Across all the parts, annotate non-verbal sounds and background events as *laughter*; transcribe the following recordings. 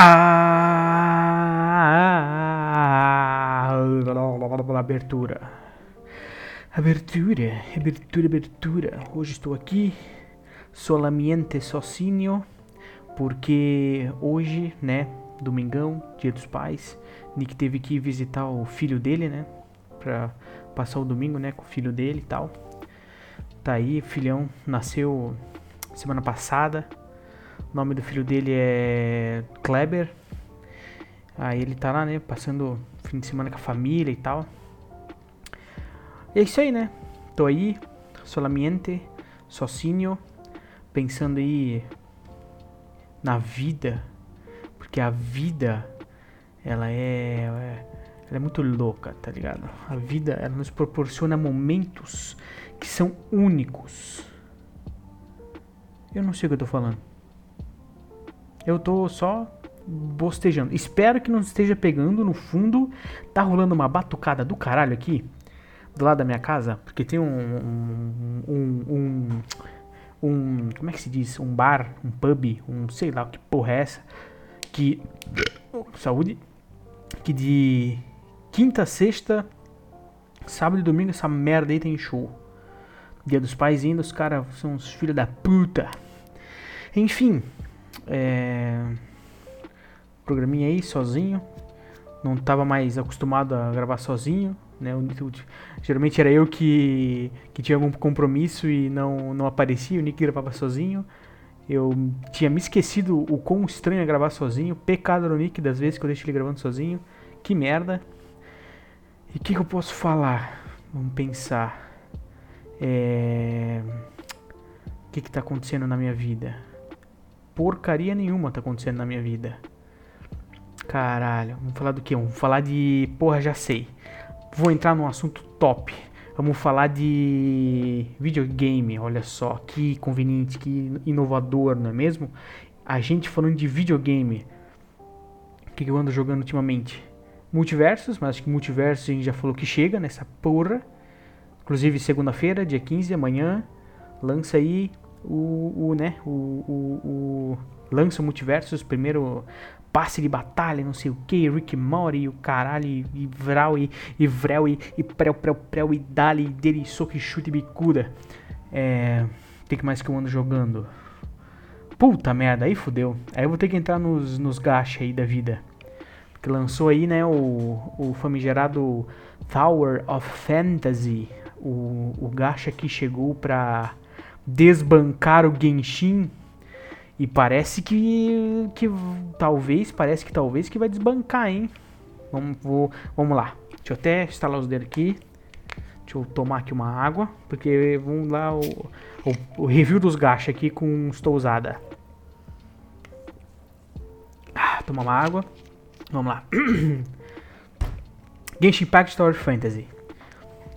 Ah, abertura. Abertura, abertura, abertura. Hoje estou aqui solamente sozinho porque hoje, né, domingão, dia dos pais, Nick teve que visitar o filho dele, né, pra passar o domingo, né, com o filho dele e tal. Tá aí, filhão, nasceu semana passada. O nome do filho dele é Kleber. Aí ele tá lá, né, passando fim de semana com a família e tal. E é isso aí, né? Tô aí, solamente, sozinho, pensando aí na vida, porque a vida ela é, ela é muito louca, tá ligado? A vida ela nos proporciona momentos que são únicos. Eu não sei o que eu tô falando. Eu tô só bostejando. Espero que não esteja pegando no fundo. Tá rolando uma batucada do caralho aqui. Do lado da minha casa. Porque tem um. Um. um, um como é que se diz? Um bar, um pub, um sei lá que porra é essa. Que. Saúde. Que de quinta, sexta, sábado e domingo essa merda aí tem show. Dia dos pais ainda, os caras são os filhos da puta. Enfim, é, programinha aí sozinho. Não estava mais acostumado a gravar sozinho, né? geralmente era eu que, que tinha algum compromisso e não, não aparecia, o Nick gravava sozinho. Eu tinha me esquecido o quão estranho é gravar sozinho. Pecado no Nick das vezes que eu deixo ele gravando sozinho. Que merda. E o que, que eu posso falar? Vamos pensar. É... O que, que tá acontecendo na minha vida? Porcaria nenhuma tá acontecendo na minha vida. Caralho, vamos falar do que? Vamos falar de. Porra, já sei. Vou entrar num assunto top. Vamos falar de videogame. Olha só, que conveniente, que inovador, não é mesmo? A gente falando de videogame. O que eu ando jogando ultimamente? Multiversos, mas acho que multiversos a gente já falou que chega nessa porra. Inclusive segunda-feira, dia 15, amanhã, lança aí o, o né, o, o, o lança o Multiversus, primeiro passe de batalha, não sei o que, Rick Mori, o caralho, e Vral, e, e Vrel, e, e Prel, Prel, Prel, e Dali, e dele, soco, chute, bicuda. É... O que mais que eu ando jogando? Puta merda, aí fudeu. Aí eu vou ter que entrar nos, nos gacha aí da vida. Porque lançou aí, né, o, o famigerado Tower of Fantasy. O, o gacha que chegou pra desbancar o Genshin. E parece que, que talvez, parece que talvez que vai desbancar, hein? Vamos, vou, vamos lá. Deixa eu até instalar os dedos aqui. Deixa eu tomar aqui uma água, porque vamos lá o, o, o review dos gacha aqui com estousada. Ah, tomar uma água. Vamos lá. *clears throat* Genshin Impact Story Fantasy.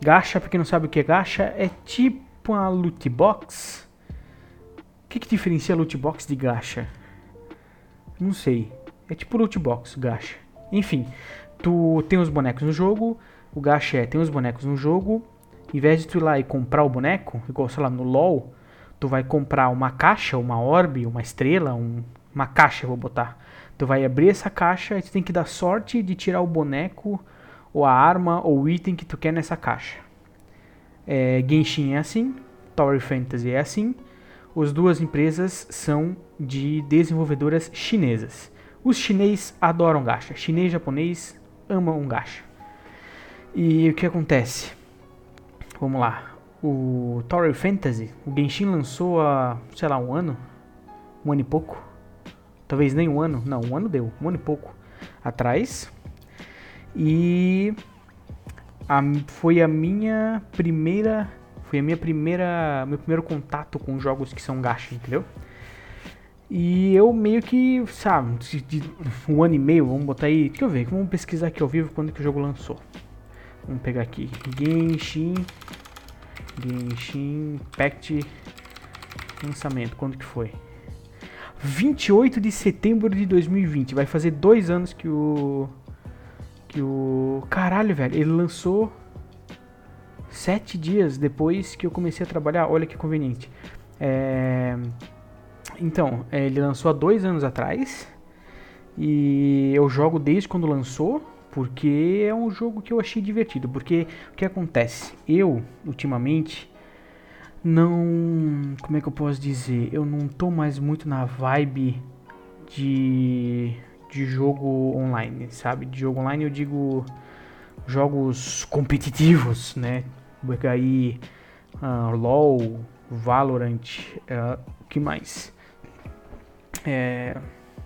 Gacha, pra quem não sabe o que é gacha, é tipo tipo uma loot box. O que, que diferencia loot box de gacha? Não sei. É tipo loot box, gacha. Enfim, tu tem os bonecos no jogo. O gacha é, tem os bonecos no jogo. Em vez de tu ir lá e comprar o boneco, igual sei lá no LoL, tu vai comprar uma caixa, uma orbe, uma estrela, um, uma caixa, vou botar. Tu vai abrir essa caixa e tu tem que dar sorte de tirar o boneco, ou a arma, ou o item que tu quer nessa caixa. É, Genshin é assim, Tower Fantasy é assim. As duas empresas são de desenvolvedoras chinesas. Os chineses adoram gacha. Chinês e japonês amam gacha. E o que acontece? Vamos lá. O Tower Fantasy, o Genshin lançou há, sei lá, um ano? Um ano e pouco? Talvez nem um ano. Não, um ano deu. Um ano e pouco atrás. E a, foi a minha primeira foi a minha primeira meu primeiro contato com jogos que são gacha, entendeu? E eu meio que, sabe, de, um ano e meio, vamos botar aí, deixa eu ver, vamos pesquisar aqui ao vivo quando que o jogo lançou. Vamos pegar aqui, Genshin, Genshin Impact lançamento, quando que foi? 28 de setembro de 2020, vai fazer dois anos que o que o. Caralho, velho, ele lançou sete dias depois que eu comecei a trabalhar. Olha que conveniente. É... Então, ele lançou há dois anos atrás. E eu jogo desde quando lançou, porque é um jogo que eu achei divertido. Porque o que acontece? Eu, ultimamente, não. Como é que eu posso dizer? Eu não tô mais muito na vibe de. De jogo online, sabe? De jogo online eu digo jogos competitivos, né? Vou pegar aí uh, LOL, Valorant, uh, que mais? É,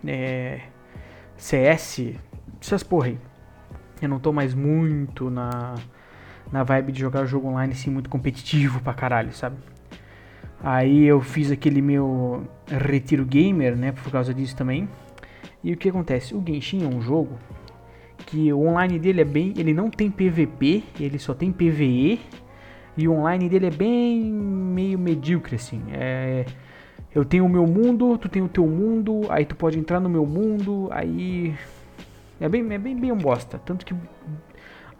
é, CS, essas porra aí. Eu não tô mais muito na, na vibe de jogar jogo online assim, muito competitivo pra caralho, sabe? Aí eu fiz aquele meu retiro gamer, né, por causa disso também. E o que acontece? O Genshin é um jogo que o online dele é bem, ele não tem PVP, ele só tem PVE e o online dele é bem meio medíocre assim. É, eu tenho o meu mundo, tu tem o teu mundo, aí tu pode entrar no meu mundo, aí é bem, é bem, bem um bosta. Tanto que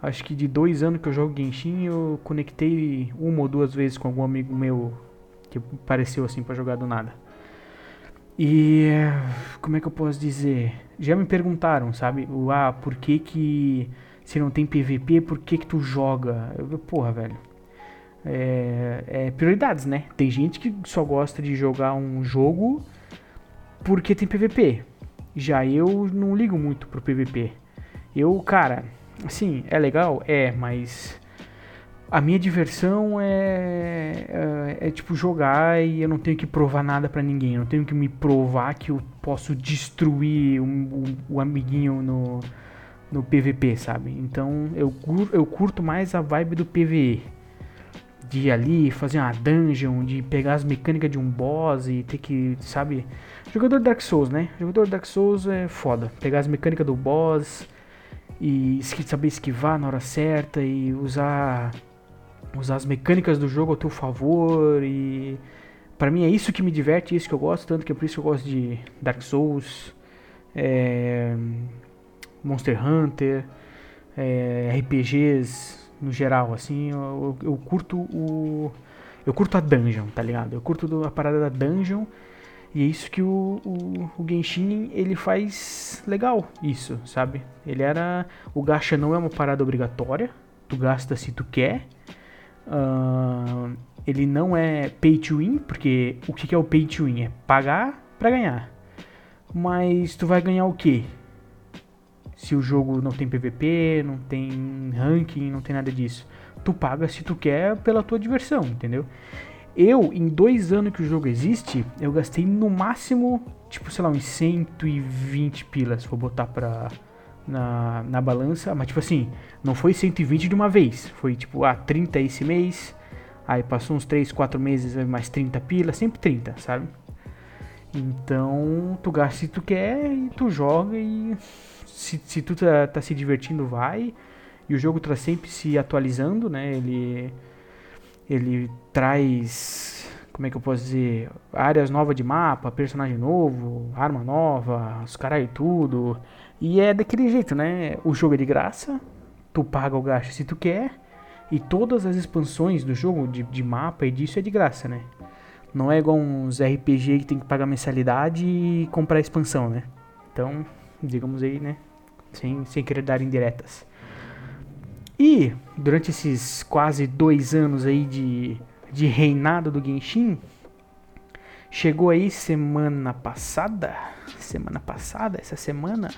acho que de dois anos que eu jogo Genshin, eu conectei uma ou duas vezes com algum amigo meu que apareceu assim para jogar do nada. E como é que eu posso dizer? Já me perguntaram, sabe? Ah, por que que se não tem PVP, por que que tu joga? Eu, porra, velho. É, é prioridades, né? Tem gente que só gosta de jogar um jogo porque tem PVP. Já eu não ligo muito pro PVP. Eu, cara, assim, é legal? É, mas a minha diversão é, é, é, tipo jogar e eu não tenho que provar nada para ninguém. Eu não tenho que me provar que eu posso destruir um, o, o amiguinho no, no PVP, sabe? Então eu, eu curto mais a vibe do PVE. De ir ali, fazer uma dungeon, de pegar as mecânicas de um boss e ter que, sabe? Jogador Dark Souls, né? Jogador Dark Souls é foda. Pegar as mecânicas do boss e saber esquivar na hora certa e usar usar as mecânicas do jogo ao teu favor e para mim é isso que me diverte, é isso que eu gosto, tanto que é por isso que eu gosto de Dark Souls, é, Monster Hunter, é, RPGs no geral, assim, eu, eu, curto o eu curto a dungeon, tá ligado? Eu curto a parada da dungeon e é isso que o, o, o, Genshin ele faz legal, isso, sabe? Ele era o gacha não é uma parada obrigatória, tu gasta se tu quer Uh, ele não é pay to win, porque o que é o pay to win? É pagar para ganhar. Mas tu vai ganhar o que? Se o jogo não tem PVP, não tem ranking, não tem nada disso. Tu paga se tu quer pela tua diversão, entendeu? Eu, em dois anos que o jogo existe, eu gastei no máximo, tipo, sei lá, uns 120 pilas, vou botar pra, na, na balança, mas tipo assim, não foi 120 de uma vez, foi tipo, ah, 30 esse mês, aí passou uns 3, 4 meses, mais 30 pila, sempre 30, sabe? Então, tu gasta se tu quer e tu joga e se, se tu tá, tá se divertindo, vai. E o jogo tá sempre se atualizando, né? Ele, ele traz, como é que eu posso dizer, áreas novas de mapa, personagem novo, arma nova, os caras e tudo. E é daquele jeito, né? O jogo é de graça, tu paga o gasto se tu quer, e todas as expansões do jogo, de, de mapa e disso, é de graça, né? Não é igual uns RPG que tem que pagar mensalidade e comprar expansão, né? Então, digamos aí, né? Sem, sem querer dar indiretas. E, durante esses quase dois anos aí de, de reinado do Genshin, chegou aí semana passada? Semana passada, essa semana,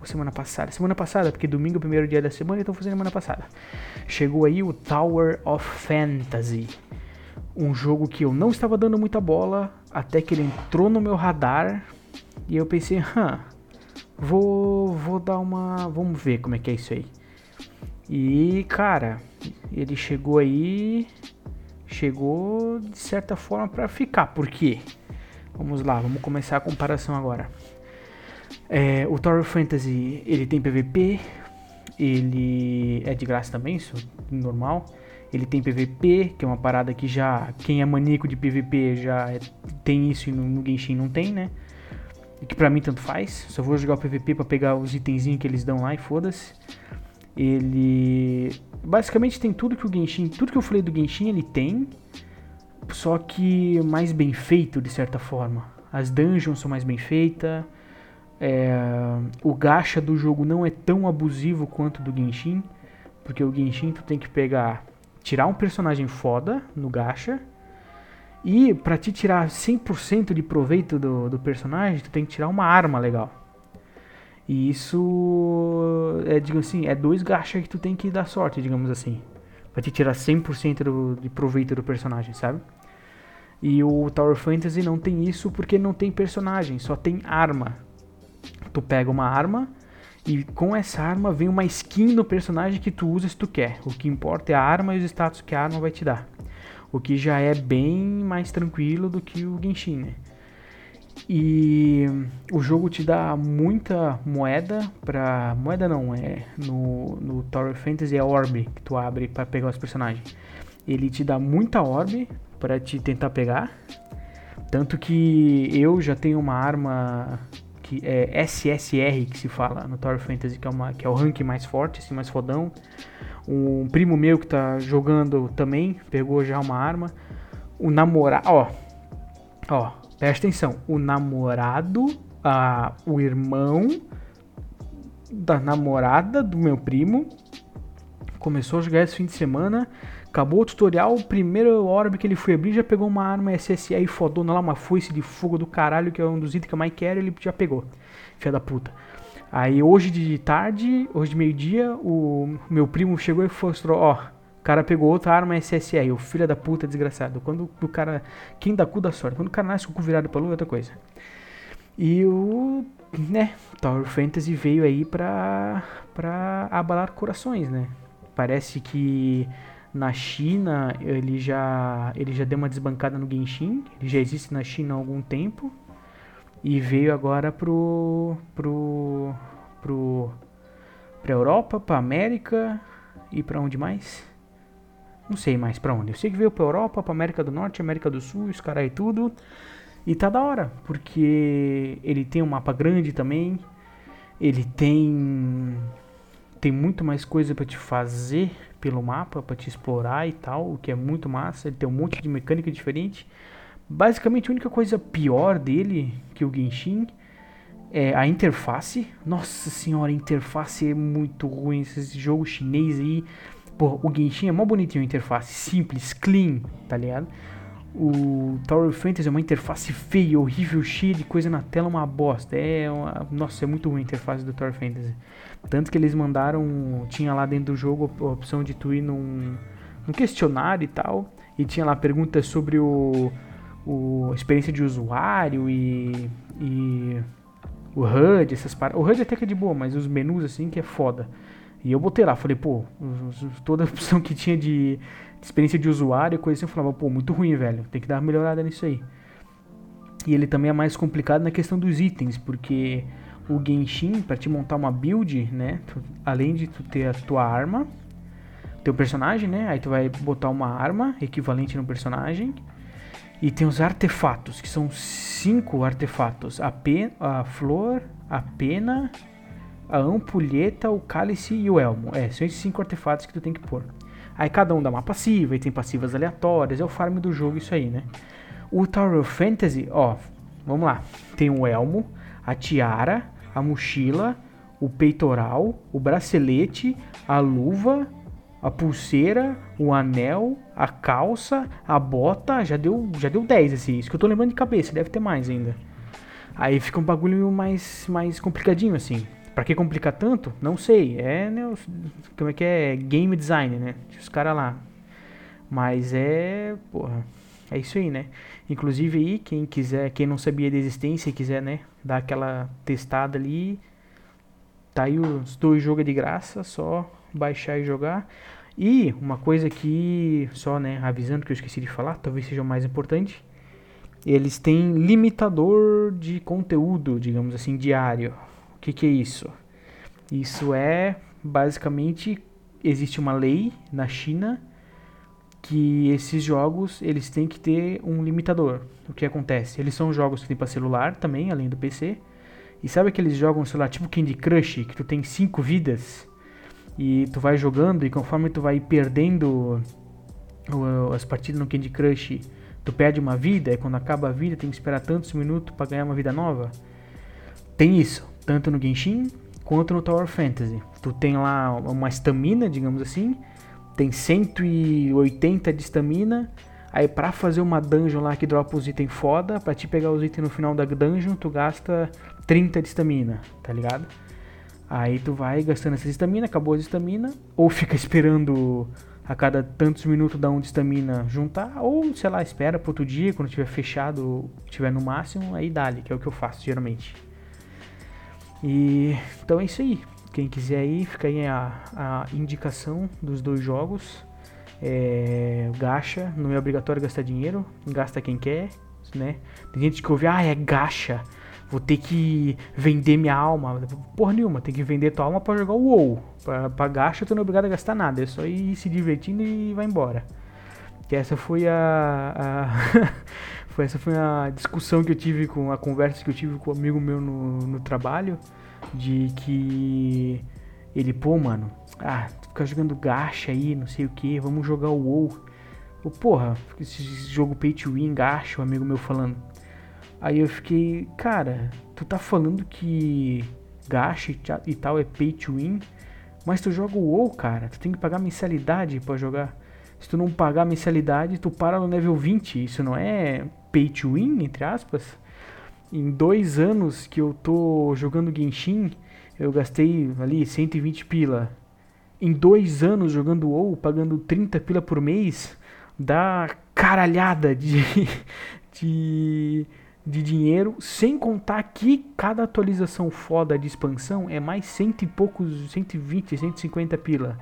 ou semana passada, semana passada, porque domingo é o primeiro dia da semana, então foi semana passada. Chegou aí o Tower of Fantasy, um jogo que eu não estava dando muita bola, até que ele entrou no meu radar, e eu pensei, hã, vou, vou dar uma, vamos ver como é que é isso aí. E, cara, ele chegou aí, chegou de certa forma para ficar, por quê? Vamos lá, vamos começar a comparação agora. É, o Tower Fantasy ele tem PVP, ele é de graça também, isso normal. Ele tem PVP, que é uma parada que já quem é maníaco de PVP já é, tem isso e no, no Genshin não tem, né? E que pra mim tanto faz. Só vou jogar o PVP para pegar os itenzinhos que eles dão lá e foda-se. Ele basicamente tem tudo que o Genshin, tudo que eu falei do Genshin ele tem só que mais bem feito de certa forma. As dungeons são mais bem feitas, É, o gacha do jogo não é tão abusivo quanto do Genshin, porque o Genshin tu tem que pegar, tirar um personagem foda no gacha, e para te tirar 100% de proveito do, do personagem, tu tem que tirar uma arma legal. E isso é, digamos assim, é dois gachas que tu tem que dar sorte, digamos assim. Pra te tirar 100% do, de proveito do personagem, sabe? E o Tower Fantasy não tem isso porque não tem personagem, só tem arma. Tu pega uma arma e com essa arma vem uma skin do personagem que tu usa se tu quer. O que importa é a arma e os status que a arma vai te dar. O que já é bem mais tranquilo do que o Genshin, né? E o jogo te dá muita moeda pra. Moeda não, é. No, no Tower Fantasy é Orb que tu abre para pegar os personagens. Ele te dá muita Orb para te tentar pegar. Tanto que eu já tenho uma arma que é SSR que se fala no Tower Fantasy, que é, uma, que é o rank mais forte, assim, mais fodão. Um primo meu que tá jogando também pegou já uma arma. O namorado. Ó. Ó, Presta atenção, o namorado, a, o irmão da namorada do meu primo começou a jogar esse fim de semana. Acabou o tutorial, o primeiro orbe que ele foi abrir já pegou uma arma SSI fodona lá, uma foice de fogo do caralho, que é um dos itens que eu mais quero, ele já pegou. Filha da puta. Aí hoje de tarde, hoje de meio-dia, o meu primo chegou e mostrou, ó, cara pegou outra arma SSR, o filho da puta desgraçado. Quando o cara. Quem dá cu da sorte? Quando o cara nasce com o cu virado pra lua é outra coisa. E o. né? Tower Fantasy veio aí pra. pra abalar corações, né? Parece que na China ele já. ele já deu uma desbancada no Genshin. Ele já existe na China há algum tempo. E veio agora pro. pro. pro. pra Europa, pra América e pra onde mais? Não sei mais pra onde. Eu sei que veio pra Europa, pra América do Norte, América do Sul, os caras e tudo. E tá da hora, porque ele tem um mapa grande também. Ele tem tem muito mais coisa para te fazer pelo mapa, para te explorar e tal, o que é muito massa. Ele tem um monte de mecânica diferente. Basicamente, a única coisa pior dele que o Genshin é a interface. Nossa senhora, a interface é muito ruim. Esse jogo chinês aí Pô, o Genshin é mó bonitinho a interface, simples, clean, tá ligado? O Tower Fantasy é uma interface feia, horrível, cheia de coisa na tela, uma bosta. É uma... Nossa, é muito ruim a interface do Tower Fantasy. Tanto que eles mandaram. Tinha lá dentro do jogo a opção de tu ir num, num questionário e tal. E tinha lá perguntas sobre o, o experiência de usuário e, e o HUD, essas paradas. O HUD até que é de boa, mas os menus assim que é foda. E eu botei lá, falei, pô, toda a opção que tinha de, experiência de usuário e coisa assim, eu falava, pô, muito ruim, velho, tem que dar uma melhorada nisso aí. E ele também é mais complicado na questão dos itens, porque o Genshin, para te montar uma build, né, tu, além de tu ter a tua arma, teu personagem, né, aí tu vai botar uma arma equivalente no personagem, e tem os artefatos, que são cinco artefatos, a, pe a flor, a pena, a ampulheta, o cálice e o elmo. É, são esses cinco artefatos que tu tem que pôr. Aí cada um dá uma passiva, e tem passivas aleatórias, é o farm do jogo isso aí, né? O Tower of Fantasy, ó, vamos lá. Tem o elmo, a tiara, a mochila, o peitoral, o bracelete, a luva, a pulseira, o anel, a calça, a bota, já deu, já deu 10 assim, isso que eu tô lembrando de cabeça, deve ter mais ainda. Aí fica um bagulho mais mais complicadinho assim. Pra que complicar tanto? Não sei. É, né, os, como é que é? Game design, né? Os caras lá. Mas é, porra, é isso aí, né? Inclusive aí, quem quiser, quem não sabia da existência e quiser, né, dar aquela testada ali, tá aí os dois jogos de graça, só baixar e jogar. E uma coisa que, só, né, avisando que eu esqueci de falar, talvez seja o mais importante, eles têm limitador de conteúdo, digamos assim, diário. O que, que é isso? Isso é basicamente existe uma lei na China que esses jogos eles têm que ter um limitador. O que acontece? Eles são jogos que tem para celular também, além do PC. E sabe aqueles jogos, sei lá, tipo Candy Crush, que tu tem cinco vidas e tu vai jogando e conforme tu vai perdendo as partidas no Candy Crush, tu perde uma vida e quando acaba a vida tem que esperar tantos minutos para ganhar uma vida nova? tem isso, tanto no Genshin quanto no Tower Fantasy. Tu tem lá uma estamina, digamos assim, tem 180 de estamina. Aí pra fazer uma dungeon lá que dropa os itens foda, pra te pegar os itens no final da dungeon, tu gasta 30 de estamina, tá ligado? Aí tu vai gastando essa estamina, acabou a estamina, ou fica esperando a cada tantos minutos dar um de estamina juntar, ou sei lá, espera pro outro dia, quando tiver fechado, tiver no máximo, aí dá-lhe, que é o que eu faço geralmente. E então é isso aí. Quem quiser aí, fica aí a, a indicação dos dois jogos. É, gacha, não é obrigatório gastar dinheiro, gasta quem quer, né? Tem gente que ouve, ah, é gacha, vou ter que vender minha alma. Porra nenhuma, tem que vender tua alma para jogar o WoW. Pra, pra gacha tu não é obrigado a gastar nada, é só ir se divertindo e vai embora. Que essa foi a, a *laughs* foi essa foi a discussão que eu tive com a conversa que eu tive com um amigo meu no, no trabalho de que ele, pô, mano, ah, ficar jogando gacha aí, não sei o que, vamos jogar o WoW. Eu, porra, esse jogo pay to win, gacha, um amigo meu falando. Aí eu fiquei, cara, tu tá falando que gacha e tal é pay to win, mas tu joga o WoW, cara, tu tem que pagar mensalidade para jogar. Se tu não pagar mensalidade, tu para no level 20. Isso não é pay to win, entre aspas? Em dois anos que eu tô jogando Genshin, eu gastei ali 120 pila. Em dois anos jogando WoW, pagando 30 pila por mês, dá caralhada de, *laughs* de, de dinheiro. Sem contar que cada atualização foda de expansão é mais cento e poucos, 120, 150 pila.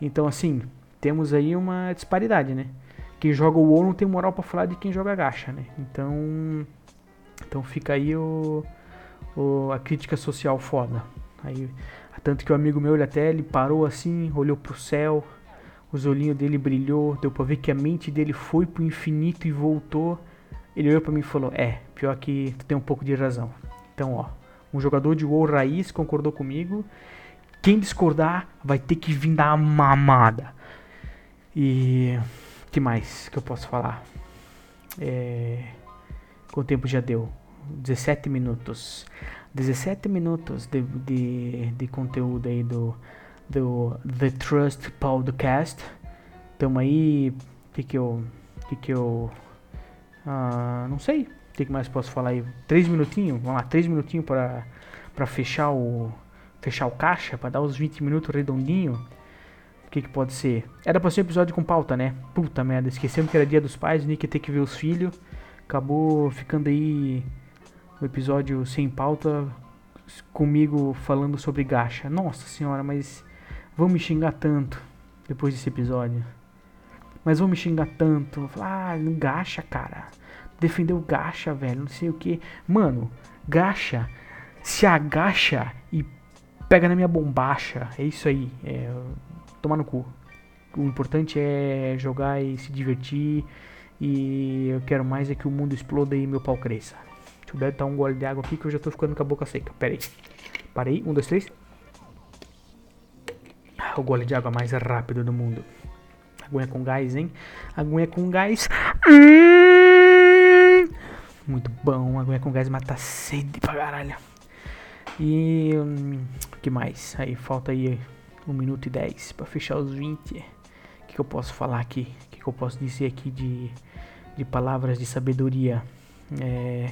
Então assim, temos aí uma disparidade, né? Quem joga o WoW não tem moral para falar de quem joga gacha, né? Então então fica aí o, o, a crítica social foda. Aí, tanto que o amigo meu, ele até ele parou assim, olhou pro céu, os olhinhos dele brilhou, deu pra ver que a mente dele foi pro infinito e voltou. Ele olhou pra mim e falou: É, pior que tu tem um pouco de razão. Então, ó, um jogador de WoW raiz concordou comigo. Quem discordar vai ter que vir dar uma mamada. E que mais que eu posso falar? É Quanto tempo já deu? 17 minutos. 17 minutos de, de, de conteúdo aí do, do The Trust Podcast. Tamo aí. O que que eu. que que eu. Ah, não sei. O que, que mais posso falar aí? Três minutinhos? Vamos lá, três minutinhos para fechar o. Fechar o caixa, para dar os 20 minutos redondinho. Que, que pode ser? Era pra ser um episódio com pauta, né? Puta merda, esquecemos que era dia dos pais, o Nick ia ter que ver os filhos acabou ficando aí o episódio sem pauta comigo falando sobre gacha. Nossa senhora, mas vão me xingar tanto depois desse episódio. Mas vão me xingar tanto. Falar, ah, gacha, cara. Defendeu gacha, velho. Não sei o que. Mano, gacha se agacha e pega na minha bombacha. É isso aí. É, tomar no cu. O importante é jogar e se divertir e eu quero mais é que o mundo exploda e meu pau cresça. Deixa eu dar um gole de água aqui que eu já tô ficando com a boca seca. Pera aí. Parei. Um, dois, três. O gole de água mais rápido do mundo. Aguinha com gás, hein? Aguinha com gás. Muito bom. Aguinha com gás mata sede pra caralho. E. Hum, que mais? Aí falta aí 1 minuto e 10 pra fechar os 20. O que, que eu posso falar aqui? que eu posso dizer aqui de, de palavras de sabedoria? É,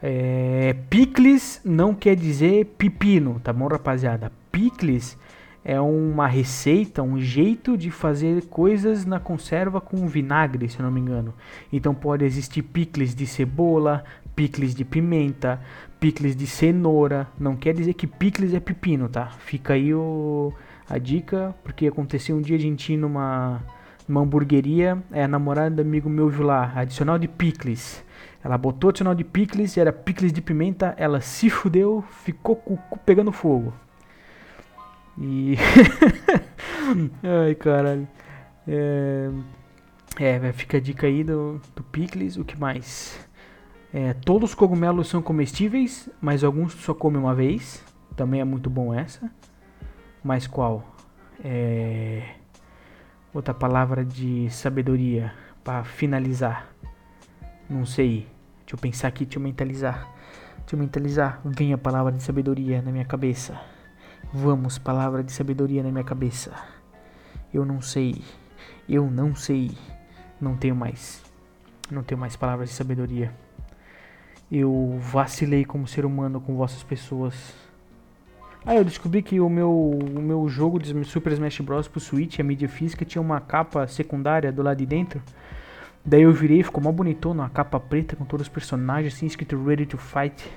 é, picles não quer dizer pepino, tá bom, rapaziada? Picles é uma receita, um jeito de fazer coisas na conserva com vinagre, se eu não me engano. Então pode existir picles de cebola, picles de pimenta, picles de cenoura. Não quer dizer que picles é pepino, tá? Fica aí o, a dica, porque aconteceu um dia a gente ir numa numa hamburgueria, é, a namorada do amigo meu viu lá, adicional de picles. Ela botou adicional de picles, era picles de pimenta, ela se fudeu, ficou pegando fogo. E. *laughs* Ai, caralho. É... é, fica a dica aí do, do picles, o que mais? É, todos os cogumelos são comestíveis, mas alguns só come uma vez. Também é muito bom essa. Mas qual? É outra palavra de sabedoria para finalizar. Não sei. Deixa eu pensar aqui, deixa eu mentalizar. Deixa eu mentalizar. Vem a palavra de sabedoria na minha cabeça. Vamos, palavra de sabedoria na minha cabeça. Eu não sei. Eu não sei. Não tenho mais. Não tenho mais palavras de sabedoria. Eu vacilei como ser humano com vossas pessoas. Ah, eu descobri que o meu, o meu jogo de Super Smash Bros. pro Switch, a mídia física, tinha uma capa secundária do lado de dentro. Daí eu virei, ficou mó bonitona, uma capa preta com todos os personagens, assim, escrito Ready to Fight.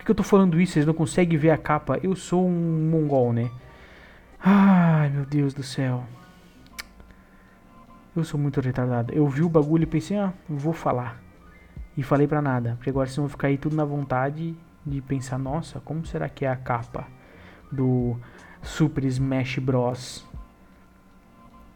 Por que eu tô falando isso? Vocês não conseguem ver a capa? Eu sou um mongol, né? Ai, meu Deus do céu. Eu sou muito retardado. Eu vi o bagulho e pensei, ah, vou falar. E falei pra nada. Porque agora vocês vão ficar aí tudo na vontade de pensar, nossa, como será que é a capa do Super Smash Bros.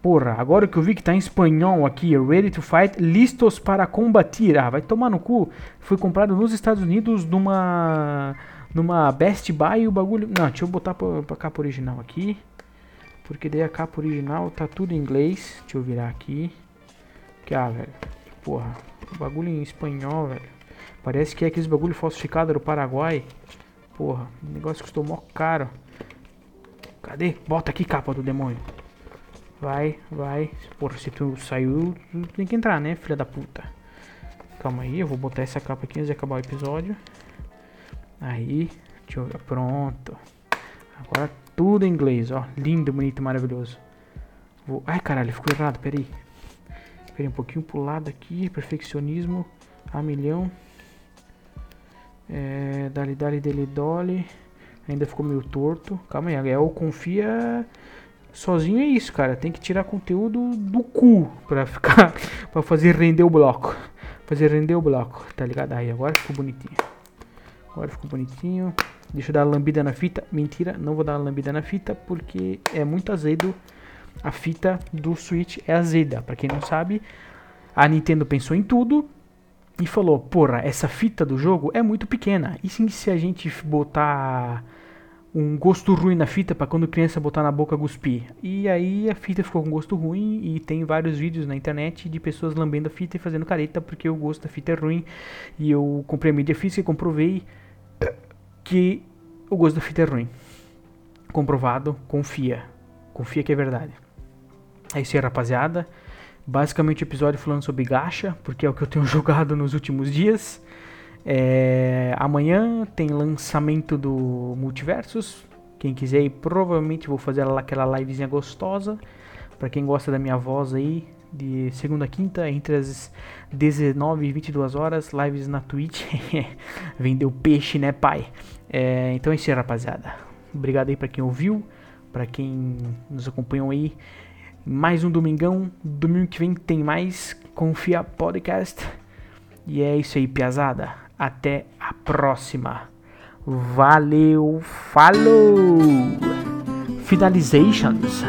Porra, agora que eu vi que tá em espanhol aqui, Ready to Fight, listos para combatir. Ah, vai tomar no cu. Foi comprado nos Estados Unidos numa numa Best Buy o bagulho... Não, deixa eu botar pra, pra capa original aqui. Porque daí a capa original tá tudo em inglês. Deixa eu virar aqui. Que, ah, velho. Porra, bagulho em espanhol, velho. Parece que é aqueles bagulho falsificado do Paraguai. Porra, o negócio custou mó caro. Cadê? Bota aqui, capa do demônio. Vai, vai. Porra, se tu saiu, tu tem que entrar, né, filha da puta. Calma aí, eu vou botar essa capa aqui antes de acabar o episódio. Aí, deixa eu ver. Pronto. Agora tudo em inglês, ó. Lindo, bonito, maravilhoso. Vou... Ai, caralho, ficou errado, peraí. Peraí, um pouquinho pro lado aqui. Perfeccionismo a milhão. É, dali, dali, dele, dole. Ainda ficou meio torto. Calma aí, é o confia sozinho é isso, cara. Tem que tirar conteúdo do cu pra ficar. *laughs* pra fazer render o bloco. Fazer render o bloco, tá ligado? Aí, agora ficou bonitinho. Agora ficou bonitinho. Deixa eu dar uma lambida na fita. Mentira, não vou dar uma lambida na fita porque é muito azedo. A fita do Switch é azeda. Pra quem não sabe, a Nintendo pensou em tudo e falou: Porra, essa fita do jogo é muito pequena. E sim, se a gente botar um gosto ruim na fita para quando criança botar na boca cuspir. E aí a fita ficou com gosto ruim e tem vários vídeos na internet de pessoas lambendo a fita e fazendo careta porque o gosto da fita é ruim. E eu comprei a mídia física e comprovei que o gosto da fita é ruim. Comprovado, confia. Confia que é verdade. É isso aí, rapaziada. Basicamente episódio falando sobre gacha, porque é o que eu tenho *laughs* jogado nos últimos dias. É, amanhã tem lançamento do Multiversus. Quem quiser ir, provavelmente vou fazer aquela livezinha gostosa. Para quem gosta da minha voz aí, de segunda a quinta, entre as 19 e 22 horas, lives na Twitch. *laughs* Vendeu peixe, né, pai? É, então é isso aí, rapaziada. Obrigado aí para quem ouviu, para quem nos acompanhou aí. Mais um domingão. Domingo que vem tem mais Confia Podcast. E é isso aí, piazada. Até a próxima. Valeu, falou! Finalizations.